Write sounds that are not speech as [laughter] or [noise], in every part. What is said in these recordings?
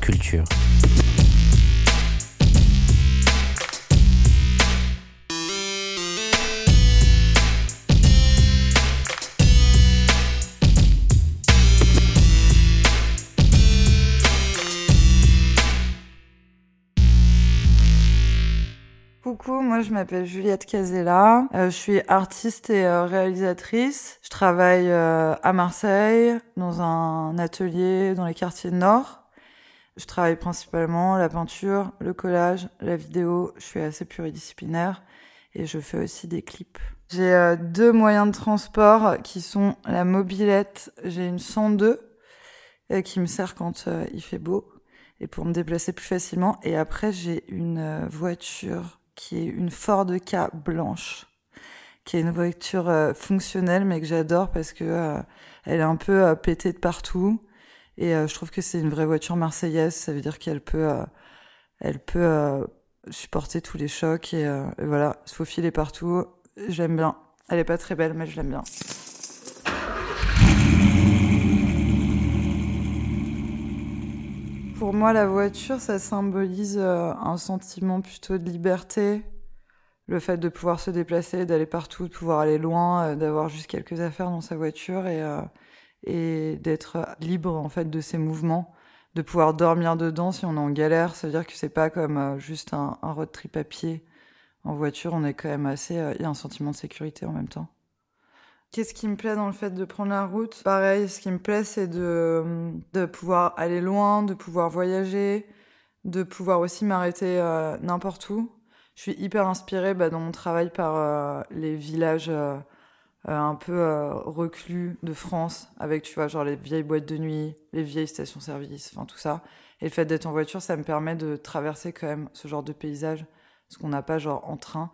culture. Coucou, moi je m'appelle Juliette Casella, Euh, je suis artiste et euh, réalisatrice. Je travaille euh, à Marseille dans un atelier dans les quartiers nord. Je travaille principalement la peinture, le collage, la vidéo. Je suis assez pluridisciplinaire et je fais aussi des clips. J'ai euh, deux moyens de transport qui sont la mobilette. J'ai une 102 euh, qui me sert quand euh, il fait beau et pour me déplacer plus facilement. Et après, j'ai une voiture qui est une Ford K blanche, qui est une voiture fonctionnelle, mais que j'adore parce que elle est un peu pétée de partout. Et euh, je trouve que c'est une vraie voiture marseillaise. Ça veut dire qu'elle peut, euh, elle peut euh, supporter tous les chocs et, et voilà, se faufiler partout. J'aime bien. Elle est pas très belle, mais je l'aime bien. Pour moi, la voiture, ça symbolise un sentiment plutôt de liberté. Le fait de pouvoir se déplacer, d'aller partout, de pouvoir aller loin, d'avoir juste quelques affaires dans sa voiture et, et d'être libre en fait de ses mouvements, de pouvoir dormir dedans si on est en galère. Ça veut dire que c'est pas comme euh, juste un, un road trip à pied. En voiture, on est quand même assez. euh, Il y a un sentiment de sécurité en même temps. Qu'est-ce qui me plaît dans le fait de prendre la route? Pareil, ce qui me plaît, c'est de, de pouvoir aller loin, de pouvoir voyager, de pouvoir aussi m'arrêter euh, n'importe où. Je suis hyper inspirée bah, dans mon travail par euh, les villages euh, euh, un peu euh, reclus de France, avec, tu vois, genre les vieilles boîtes de nuit, les vieilles stations-service, enfin tout ça. Et le fait d'être en voiture, ça me permet de traverser quand même ce genre de paysage, ce qu'on n'a pas genre en train.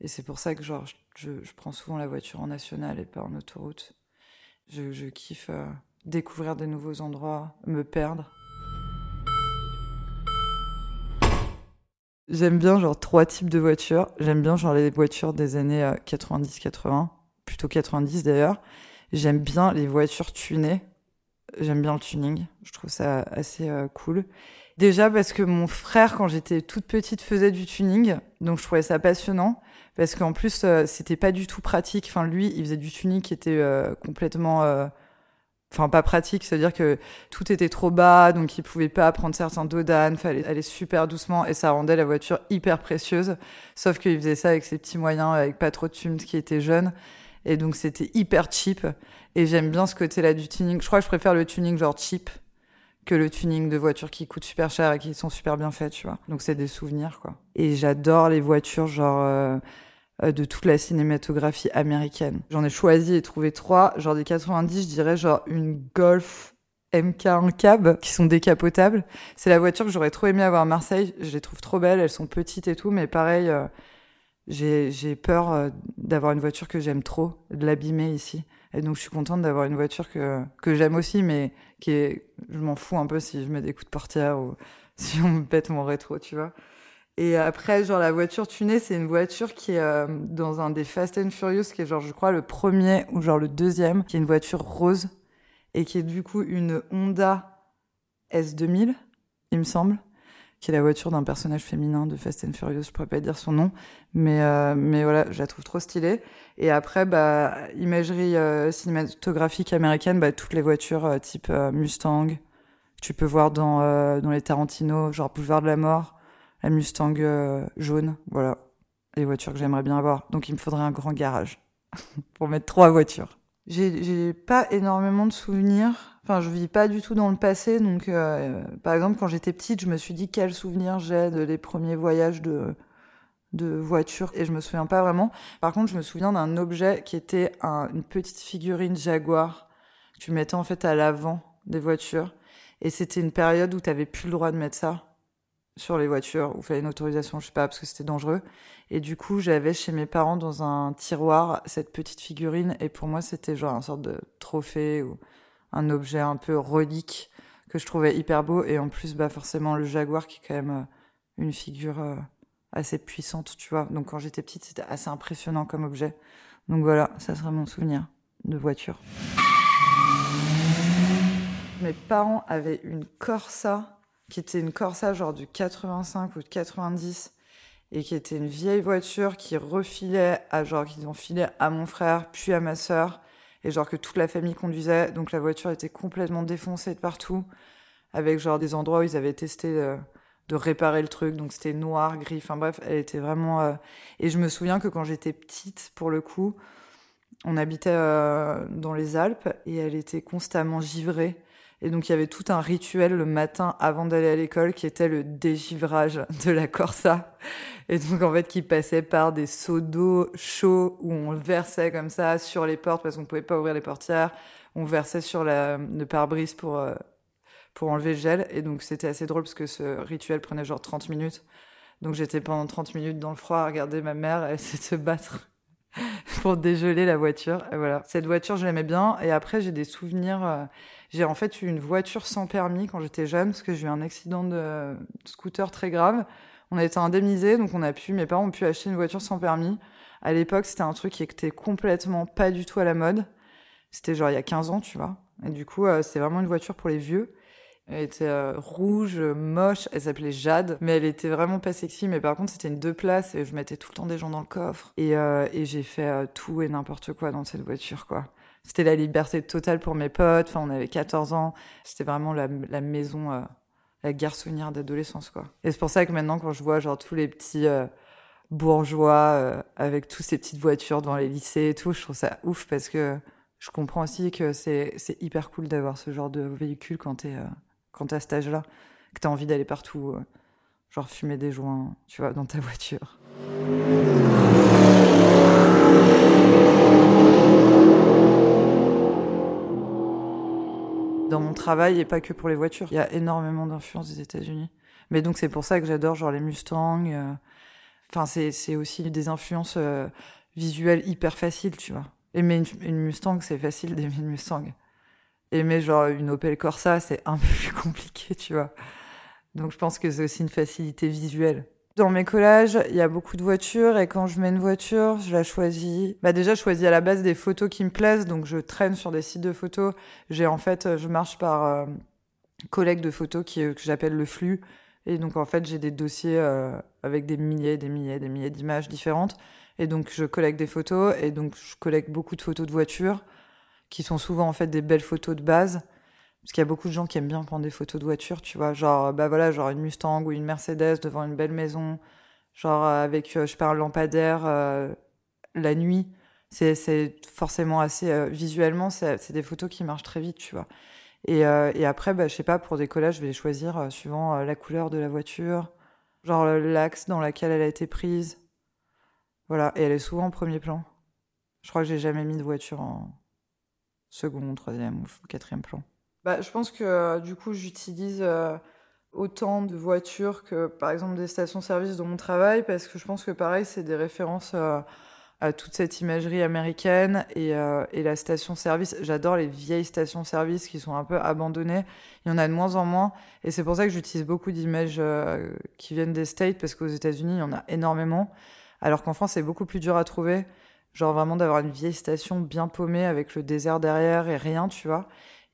Et c'est pour ça que genre, je, je prends souvent la voiture en nationale et pas en autoroute. Je, kiffe euh, découvrir des nouveaux endroits, me perdre. J'aime bien genre trois types de voitures. J'aime bien genre les voitures des années euh, 90-80, plutôt 90 d'ailleurs. J'aime bien les voitures tunées. J'aime bien le tuning. Je trouve ça assez euh, cool. Déjà parce que mon frère, quand j'étais toute petite, faisait du tuning, donc je trouvais ça passionnant. Parce qu'en plus, euh, c'était pas du tout pratique. Enfin, lui, il faisait du tuning qui était euh, complètement, enfin pas pratique. C'est-à-dire que tout était trop bas, donc il pouvait pas prendre certains dodanes. Fallait aller super doucement et ça rendait la voiture hyper précieuse. Sauf qu'il faisait ça avec ses petits moyens, avec pas trop de thunes, qui était jeune. Et donc c'était hyper cheap. Et j'aime bien ce côté-là du tuning. Je crois que je préfère le tuning genre cheap que le tuning de voitures qui coûtent super cher et qui sont super bien faites, tu vois. Donc c'est des souvenirs, quoi. Et j'adore les voitures genre euh, euh, de toute la cinématographie américaine. J'en ai choisi et trouvé trois. Genre des 90, je dirais genre une Golf MK1 cab qui sont décapotables. C'est la voiture que j'aurais trop aimé avoir à Marseille. Je les trouve trop belles, elles sont petites et tout, mais pareil, euh, j'ai peur euh, d'avoir une voiture que j'aime trop, de l'abîmer ici. Et donc je suis contente d'avoir une voiture que, que j'aime aussi, mais qui est, je m'en fous un peu si je mets des coups de portière ou [laughs] si on me pète mon rétro, tu vois. Et après, genre la voiture tunée, c'est une voiture qui est euh, dans un des Fast and Furious, qui est genre, je crois, le premier ou genre le deuxième, qui est une voiture rose et qui est du coup une Honda S2000, il me semble, la voiture d'un personnage féminin de Fast and Furious. Je pourrais pas dire son nom, mais euh, mais voilà, je la trouve trop stylée. Et après, bah imagerie euh, cinématographique américaine, bah toutes les voitures euh, type Mustang, tu peux voir dans dans les Tarantino, genre Boulevard de la Mort, la Mustang jaune, voilà, les voitures que j'aimerais bien avoir. Donc il me faudrait un grand garage [laughs] pour mettre trois voitures. J'ai pas énormément de souvenirs. Enfin, je vis pas du tout dans le passé. Donc, euh, par exemple, quand j'étais petite, je me suis dit quel souvenir j'ai de les premiers voyages de, de voiture. Et je me souviens pas vraiment. Par contre, je me souviens d'un objet qui était une petite figurine Jaguar que tu mettais en fait à l'avant des voitures. Et c'était une période où tu n'avais plus le droit de mettre ça sur les voitures, où il fallait une autorisation, je sais pas, parce que c'était dangereux. Et du coup, j'avais chez mes parents dans un tiroir cette petite figurine. Et pour moi, c'était genre un sorte de trophée ou un objet un peu relique que je trouvais hyper beau. Et en plus, bah, forcément, le jaguar qui est quand même euh, une figure euh, assez puissante, tu vois. Donc quand j'étais petite, c'était assez impressionnant comme objet. Donc voilà, ça serait mon souvenir de voiture. Mes parents avaient une Corsa, qui était une Corsa genre du 85 ou de 90, et qui était une vieille voiture qui refilait à genre qu'ils ont filé à mon frère puis à ma sœur et genre que toute la famille conduisait. Donc la voiture était complètement défoncée de partout, avec genre des endroits où ils avaient testé euh, de, réparer le truc. Donc c'était noir, gris, enfin bref, elle était vraiment. Euh, et je me souviens que quand j'étais petite, pour le coup, on habitait euh, dans les Alpes et elle était constamment givrée. Et donc il y avait tout un rituel le matin avant d'aller à l'école qui était le dégivrage de la Corsa. Et donc en fait qui passait par des seaux d'eau chauds où on versait comme ça sur les portes parce qu'on pouvait pas ouvrir les portières. On versait sur la, le pare-brise pour, euh, pour enlever le gel. Et donc c'était assez drôle parce que ce rituel prenait genre 30 minutes. Donc j'étais pendant 30 minutes dans le froid à regarder ma mère [laughs] essayer de se battre [laughs] pour dégeler la voiture. Et voilà. Cette voiture, je l'aimais bien. Et après, j'ai des souvenirs. Euh, j'ai en fait eu une voiture sans permis quand j'étais jeune parce que j'ai eu un accident de scooter très grave. On a été indemnisé, donc on a pu, mes parents ont pu acheter une voiture sans permis. À l'époque, c'était un truc qui était complètement pas du tout à la mode. C'était genre il y a 15 ans, tu vois. Et du coup, euh, c'est vraiment une voiture pour les vieux. Elle était euh, rouge, moche, elle s'appelait Jade, mais elle était vraiment pas sexy. Mais par contre, c'était une deux places et je mettais tout le temps des gens dans le coffre. Et, euh, et j'ai fait tout et n'importe quoi dans cette voiture, quoi. C'était la liberté totale pour mes potes. Enfin, on avait 14 ans. C'était vraiment la, maison, euh, la garçonnière d'adolescence, quoi. Et c'est pour ça que maintenant, quand je vois genre tous les petits euh, bourgeois euh, avec toutes ces petites voitures devant les lycées et tout, je trouve ça ouf parce que je comprends aussi que c'est hyper cool d'avoir ce genre de véhicule quand t'es, quand t'es à cet âge-là, que t'as envie d'aller partout, genre fumer des joints, tu vois, dans ta voiture. dans mon travail et pas que pour les voitures. Il y a énormément d'influence des États-Unis. Mais donc c'est pour ça que j'adore genre les Mustangs. Euh, enfin c'est aussi des influences euh, visuelles hyper faciles, tu vois. Aimer une, Mustang, c'est facile d'aimer une Mustang. Aimer genre une Opel Corsa, c'est un [laughs] peu plus compliqué, tu vois. Donc je pense que c'est aussi une facilité visuelle. Dans mes collages, il y a beaucoup de voitures et quand je mets une voiture, je la choisis. Bah déjà, je choisis à la base des photos qui me plaisent, donc je traîne sur des sites de photos. J'ai en fait, je marche par euh, de photos qui, euh, que j'appelle le flux. Et donc en fait, j'ai des dossiers euh, avec des milliers, des milliers, des milliers d'images différentes. Et donc je collecte des photos et donc je collecte beaucoup de photos de voitures qui sont souvent en fait des belles photos de base. Parce qu'il y a beaucoup de gens qui aiment bien prendre des photos de voitures, tu vois. Genre, bah voilà, genre une Mustang ou une Mercedes devant une belle maison. Genre euh, avec, euh, je parle lampadaire euh, la nuit. C'est forcément assez. visuellement, c'est des photos qui marchent très vite, tu vois. Et, et après, bah, je sais pas, pour des collages, je vais les choisir suivant la couleur de la voiture, genre l'axe dans lequel elle a été prise. Voilà, et elle est souvent en premier plan. Je crois que j'ai jamais mis de voiture en second, troisième ou quatrième plan. Bah, je pense que euh, du coup, j'utilise euh, autant de voitures que par exemple des stations-service dans mon travail parce que je pense que pareil, c'est des références euh, à toute cette imagerie américaine et, et la station-service. J'adore les vieilles stations-service qui sont un peu abandonnées. Il y en a de moins en moins et c'est pour ça que j'utilise beaucoup d'images qui viennent des States parce qu'aux États-Unis, il y en a énormément. Alors qu'en France, c'est beaucoup plus dur à trouver. Genre vraiment d'avoir une vieille station bien paumée avec le désert derrière et rien, tu vois.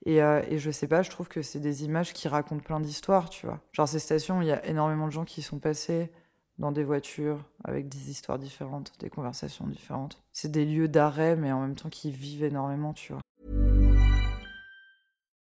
Et, euh, et, je sais pas, je trouve que c'est des images qui racontent plein d'histoires, tu vois. Genre ces stations, il y a énormément de gens qui sont passés dans des voitures avec des histoires différentes, des conversations différentes. C'est des lieux d'arrêt, mais en même temps qui vivent énormément, tu vois.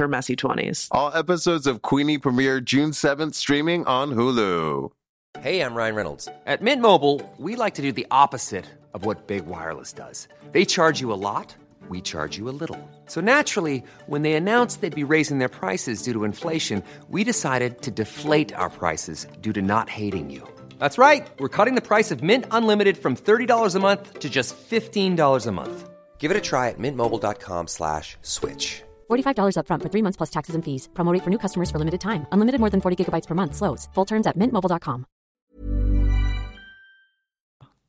her messy 20s. All episodes of Queenie premiere June 7th, streaming on Hulu. Hey, I'm Ryan Reynolds. At Mint Mobile, we like to do the opposite of what Big Wireless does. They charge you a lot, we charge you a little. So naturally, when they announced they'd be raising their prices due to inflation, we decided to deflate our prices due to not hating you. That's right. We're cutting the price of Mint Unlimited from $30 a month to just $15 a month. Give it a try at mintmobile.com slash switch. $45 upfront for three months plus taxes and fees. Promo rate for new customers for limited time. Unlimited more than 40 gigabytes per month. Slows. Full terms at mintmobile.com.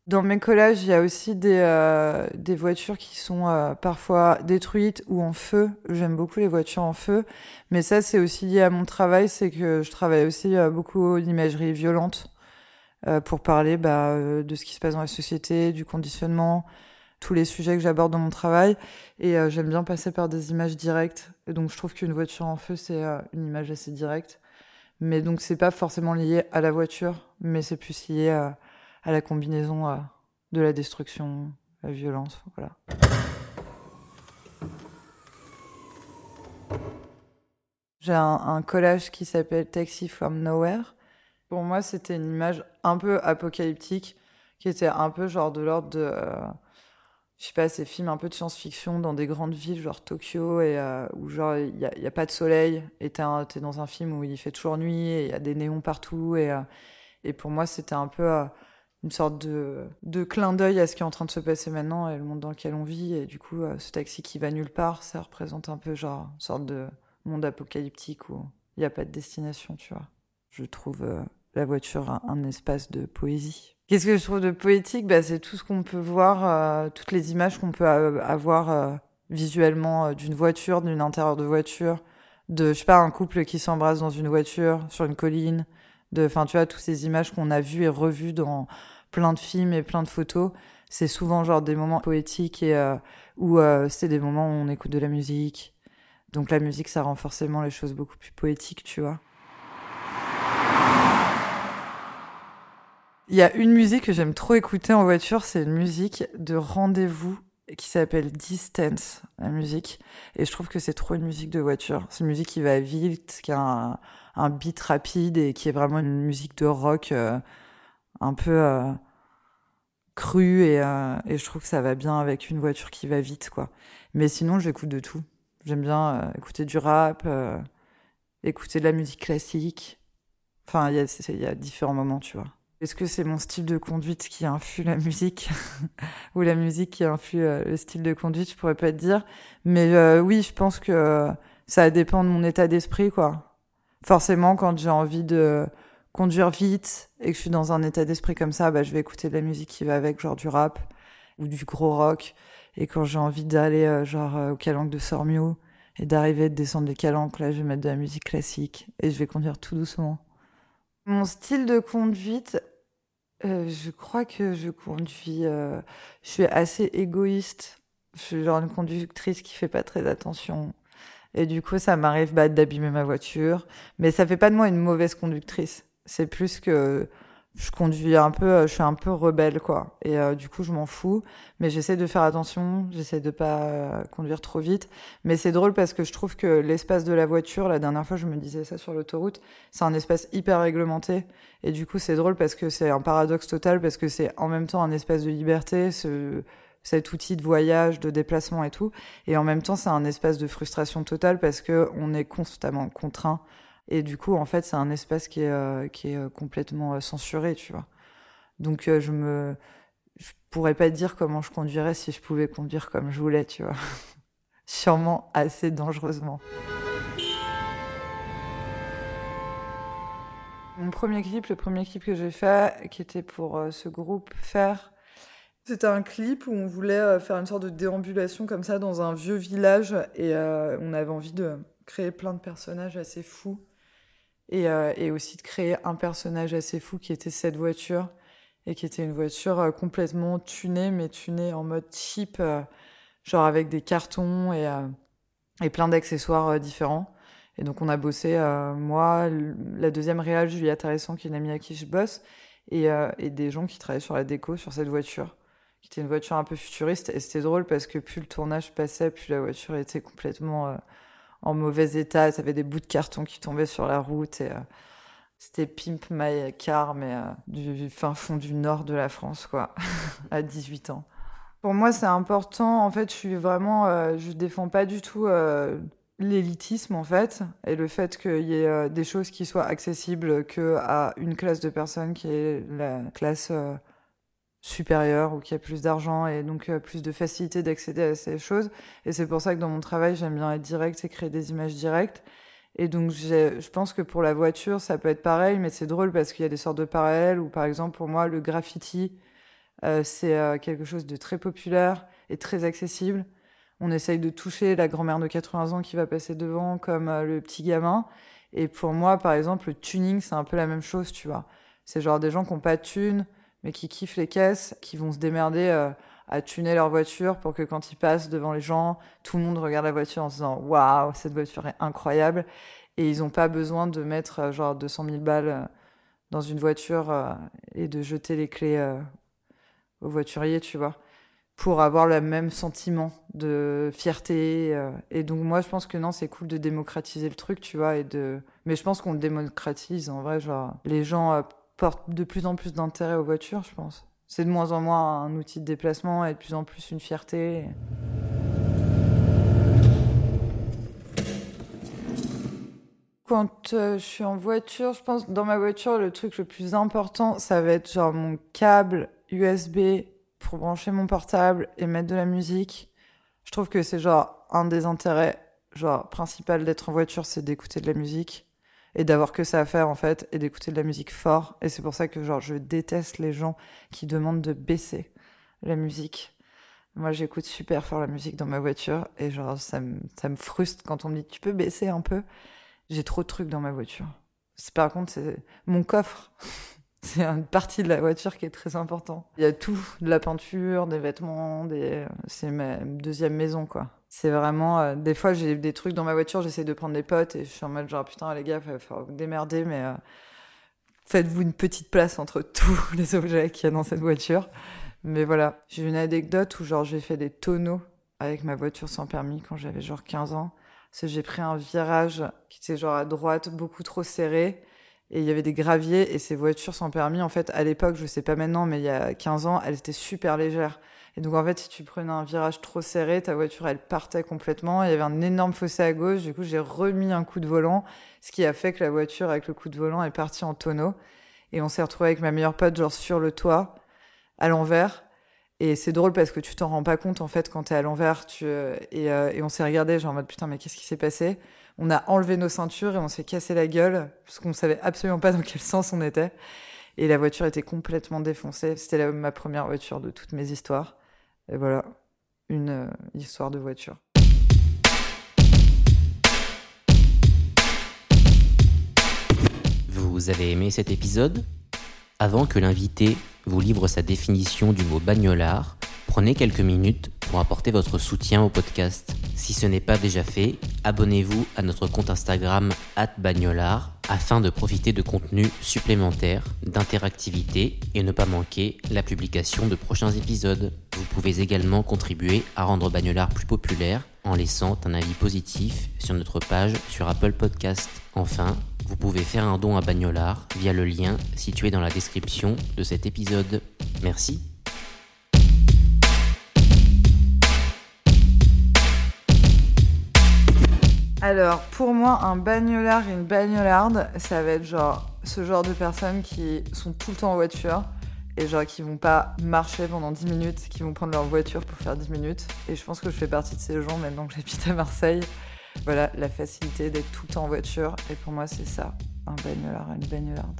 Dans mes collages, il y a aussi des, euh, des voitures qui sont euh, parfois détruites ou en feu. J'aime beaucoup les voitures en feu. Mais ça, c'est aussi lié à mon travail. C'est que je travaille aussi euh, beaucoup d'imagerie violente euh, pour parler bah, euh, de ce qui se passe dans la société, du conditionnement, tous les sujets que j'aborde dans mon travail. Et euh, j'aime bien passer par des images directes. Donc, je trouve qu'une voiture en feu, c'est euh, une image assez directe. Mais donc, c'est pas forcément lié à la voiture, mais c'est plus lié à, à la combinaison euh, de la destruction, la violence. Voilà. J'ai un, collage qui s'appelle Taxi from Nowhere. Pour moi, c'était une image un peu apocalyptique, qui était un peu genre de l'ordre de. euh, je sais pas, ces films un peu de science-fiction dans des grandes villes, genre Tokyo, et euh, où genre il n'y a, pas de soleil, et t'es dans un film où il fait toujours nuit, et il y a des néons partout, et, euh, pour moi, c'était un peu euh, une sorte de, clin d'œil à ce qui est en train de se passer maintenant et le monde dans lequel on vit, et du coup, ce taxi qui va nulle part, ça représente un peu genre une sorte de monde apocalyptique où il n'y a pas de destination, tu vois. Je trouve la voiture un espace de poésie. Qu'est-ce que je trouve de poétique? Bah, C'est tout ce qu'on peut voir, euh, toutes les images qu'on peut euh, avoir euh, visuellement euh, d'une voiture, d'une intérieur de voiture, de, je sais pas, un couple qui s'embrasse dans une voiture, sur une colline, de, enfin, tu vois, toutes ces images qu'on a vues et revues dans plein de films et plein de photos. C'est souvent genre des moments poétiques et euh, où euh, c'est des moments où on écoute de la musique. Donc la musique, ça rend forcément les choses beaucoup plus poétiques, tu vois. Il y a une musique que j'aime trop écouter en voiture, c'est une musique de rendez-vous qui s'appelle Distance, la musique. Et je trouve que c'est trop une musique de voiture. C'est une musique qui va vite, qui a un, beat rapide et qui est vraiment une musique de rock euh, un peu euh, crue. Et, euh, et je trouve que ça va bien avec une voiture qui va vite, quoi. Mais sinon, j'écoute de tout. J'aime bien euh, écouter du rap, euh, écouter de la musique classique. Enfin, il y y a différents moments, tu vois. Est-ce que c'est mon style de conduite qui influe la musique [laughs] ou la musique qui influe euh, le style de conduite Je pourrais pas te dire. Mais euh, oui, je pense que euh, ça dépend de mon état d'esprit, quoi. Forcément, quand j'ai envie de conduire vite et que je suis dans un état d'esprit comme ça, bah, je vais écouter de la musique qui va avec, genre du rap ou du gros rock. Et quand j'ai envie d'aller genre au calanque de Sormio et d'arriver de descendre les calanques, là, je vais mettre de la musique classique et je vais conduire tout doucement. Mon style de conduite, euh, je crois que je conduis. euh, je suis assez égoïste. Je suis genre une conductrice qui fait pas très attention. Et du coup, ça m'arrive bah, d'abîmer ma voiture. Mais ça fait pas de moi une mauvaise conductrice. C'est plus que je conduis un peu, euh, je suis un peu rebelle, quoi. Et euh, du coup, je m'en fous. Mais j'essaie de faire attention. J'essaie de pas euh, conduire trop vite. Mais c'est drôle parce que je trouve que l'espace de la voiture, la dernière fois, je me disais ça sur l'autoroute, c'est un espace hyper réglementé. Et du coup, c'est drôle parce que c'est un paradoxe total, parce que c'est en même temps un espace de liberté, ce, cet outil de voyage, de déplacement et tout. Et en même temps, c'est un espace de frustration totale parce que on est constamment contraint. Et du coup, en fait, c'est un espace qui est, euh, qui est euh, complètement euh, censuré, tu vois. Donc, je me, je pourrais pas dire comment je conduirais si je pouvais conduire comme je voulais, tu vois. [laughs] Sûrement assez dangereusement. Mon premier clip, le premier clip que j'ai fait, qui était pour ce groupe Faire, c'était un clip où on voulait faire une sorte de déambulation comme ça dans un vieux village et on avait envie de créer plein de personnages assez fous. Et, euh, et aussi de créer un personnage assez fou qui était cette voiture. Et qui était une voiture euh, complètement tunée, mais tunée en mode cheap, euh, genre avec des cartons et, et plein d'accessoires différents. Et donc on a bossé, moi, la deuxième réal, Julia Taressan, qui est une amie à qui je bosse, et, et des gens qui travaillaient sur la déco sur cette voiture, qui était une voiture un peu futuriste. Et c'était drôle parce que plus le tournage passait, plus la voiture était complètement en mauvais état. Ça avait des bouts de carton qui tombaient sur la route. Et, euh, c'était Pimp My Car, mais euh, du fin fond du nord de la France, quoi, [laughs] à 18 ans. Pour moi, c'est important. En fait, je suis vraiment, euh, je défends pas du tout euh, l'élitisme, en fait, et le fait qu'il y ait des choses qui soient accessibles que à une classe de personnes qui est la classe supérieure ou qui a plus d'argent et donc euh, plus de facilité d'accéder à ces choses. Et c'est pour ça que dans mon travail, j'aime bien être direct et créer des images directes. Et donc, je pense que pour la voiture, ça peut être pareil, mais c'est drôle parce qu'il y a des sortes de parallèles où, par exemple, pour moi, le graffiti, euh, c'est euh, quelque chose de très populaire et très accessible. On essaye de toucher la grand-mère de 80 ans qui va passer devant comme euh, le petit gamin. Et pour moi, par exemple, le tuning, c'est un peu la même chose, tu vois. C'est genre des gens qui n'ont pas de thunes, mais qui kiffent les caisses, qui vont se démerder euh, à tuner leur voiture pour que quand ils passent devant les gens, tout le monde regarde la voiture en se disant Waouh, cette voiture est incroyable. Et ils n'ont pas besoin de mettre euh, genre 200 000 balles euh, dans une voiture et de jeter les clés au voiturier, tu vois, pour avoir le même sentiment de fierté. Et donc, moi, je pense que non, c'est cool de démocratiser le truc, tu vois, et de. Mais je pense qu'on le démocratise en vrai, genre, les gens portent de plus en plus d'intérêt aux voitures, je pense. C'est de moins en moins un outil de déplacement et de plus en plus une fierté. Quand euh, je suis en voiture, je pense dans ma voiture, le truc le plus important, ça va être genre mon câble USB pour brancher mon portable et mettre de la musique. Je trouve que c'est genre un des intérêts genre principal d'être en voiture, c'est d'écouter de la musique et d'avoir que ça à faire en fait et d'écouter de la musique fort. Et c'est pour ça que genre je déteste les gens qui demandent de baisser la musique. Moi, j'écoute super fort la musique dans ma voiture et genre ça me ça me frustre quand on me dit tu peux baisser un peu? J'ai trop de trucs dans ma voiture. Par contre c'est mon coffre. [laughs] C'est une partie de la voiture qui est très important. Il y a tout, de la peinture, des vêtements, des... c'est ma deuxième maison quoi. C'est vraiment euh, des fois j'ai des trucs dans ma voiture, j'essaie de prendre des potes et je suis en mode genre putain les gars, falloir vous démerder mais euh, faites-vous une petite place entre [laughs] tous les objets qu'il y a dans cette voiture. Mais voilà, j'ai une anecdote où genre j'ai fait des tonneaux avec ma voiture sans permis quand j'avais genre 15 ans. Parce que j'ai pris un virage qui était genre à droite, beaucoup trop serré. Et il y avait des graviers et ces voitures sans permis, en fait, à l'époque, je sais pas maintenant, mais il y a 15 ans, elles étaient super légères. Et donc, en fait, si tu prenais un virage trop serré, ta voiture, elle partait complètement. Il y avait un énorme fossé à gauche. Du coup, j'ai remis un coup de volant, ce qui a fait que la voiture, avec le coup de volant, est partie en tonneau. Et on s'est retrouvé avec ma meilleure pote, genre sur le toit, à l'envers. Et c'est drôle parce que tu t'en rends pas compte, en fait, quand t'es à l'envers. Tu, euh, et, euh, et on s'est regardé, genre en mode putain, mais qu'est-ce qui s'est passé? On a enlevé nos ceintures et on s'est cassé la gueule parce qu'on savait absolument pas dans quel sens on était. Et la voiture était complètement défoncée. C'était ma première voiture de toutes mes histoires. Et voilà, une euh, histoire de voiture. Vous avez aimé cet épisode? Avant que l'invité vous livre sa définition du mot bagnolard, prenez quelques minutes pour apporter votre soutien au podcast. Si ce n'est pas déjà fait, abonnez-vous à notre compte Instagram @bagnolard afin de profiter de contenus supplémentaires, d'interactivité et ne pas manquer la publication de prochains épisodes. Vous pouvez également contribuer à rendre Bagnolard plus populaire en laissant un avis positif sur notre page sur Apple Podcast. Enfin, vous pouvez faire un don à Bagnolard via le lien situé dans la description de cet épisode. Merci. Alors, pour moi, un bagnolard et une bagnolarde, ça va être genre ce genre de personnes qui sont tout le temps en voiture et genre qui vont pas marcher pendant 10 minutes, qui vont prendre leur voiture pour faire 10 minutes. Et je pense que je fais partie de ces gens maintenant que j'habite à Marseille. Voilà, la facilité d'être tout le temps en voiture. Et pour moi, c'est ça, un bagnolard et une bagnolarde.